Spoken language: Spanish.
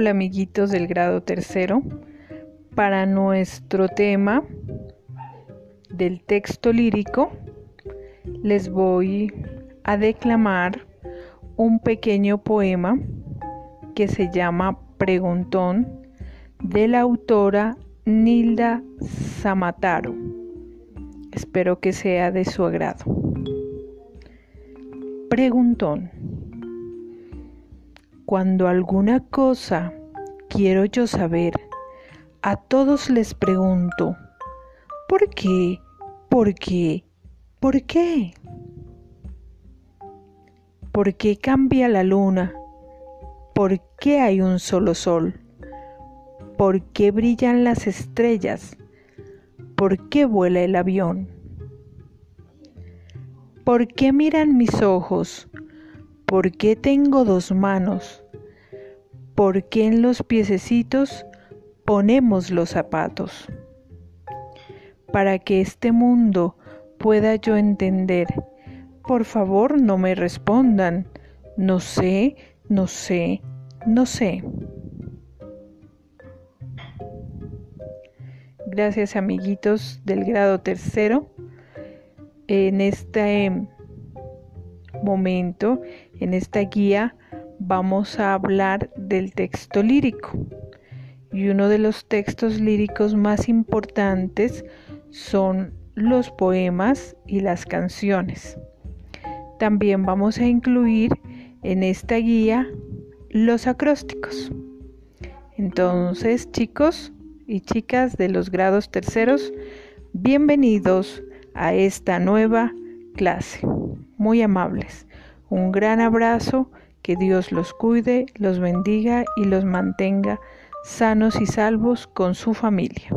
Hola amiguitos del grado tercero. Para nuestro tema del texto lírico les voy a declamar un pequeño poema que se llama Preguntón de la autora Nilda Samataro. Espero que sea de su agrado. Preguntón. Cuando alguna cosa quiero yo saber, a todos les pregunto, ¿por qué? ¿Por qué? ¿Por qué? ¿Por qué cambia la luna? ¿Por qué hay un solo sol? ¿Por qué brillan las estrellas? ¿Por qué vuela el avión? ¿Por qué miran mis ojos? ¿Por qué tengo dos manos? ¿Por qué en los piececitos ponemos los zapatos? Para que este mundo pueda yo entender, por favor no me respondan, no sé, no sé, no sé. Gracias amiguitos del grado tercero. En este momento en esta guía vamos a hablar del texto lírico y uno de los textos líricos más importantes son los poemas y las canciones. También vamos a incluir en esta guía los acrósticos. Entonces, chicos y chicas de los grados terceros, bienvenidos a esta nueva clase. Muy amables. Un gran abrazo, que Dios los cuide, los bendiga y los mantenga sanos y salvos con su familia.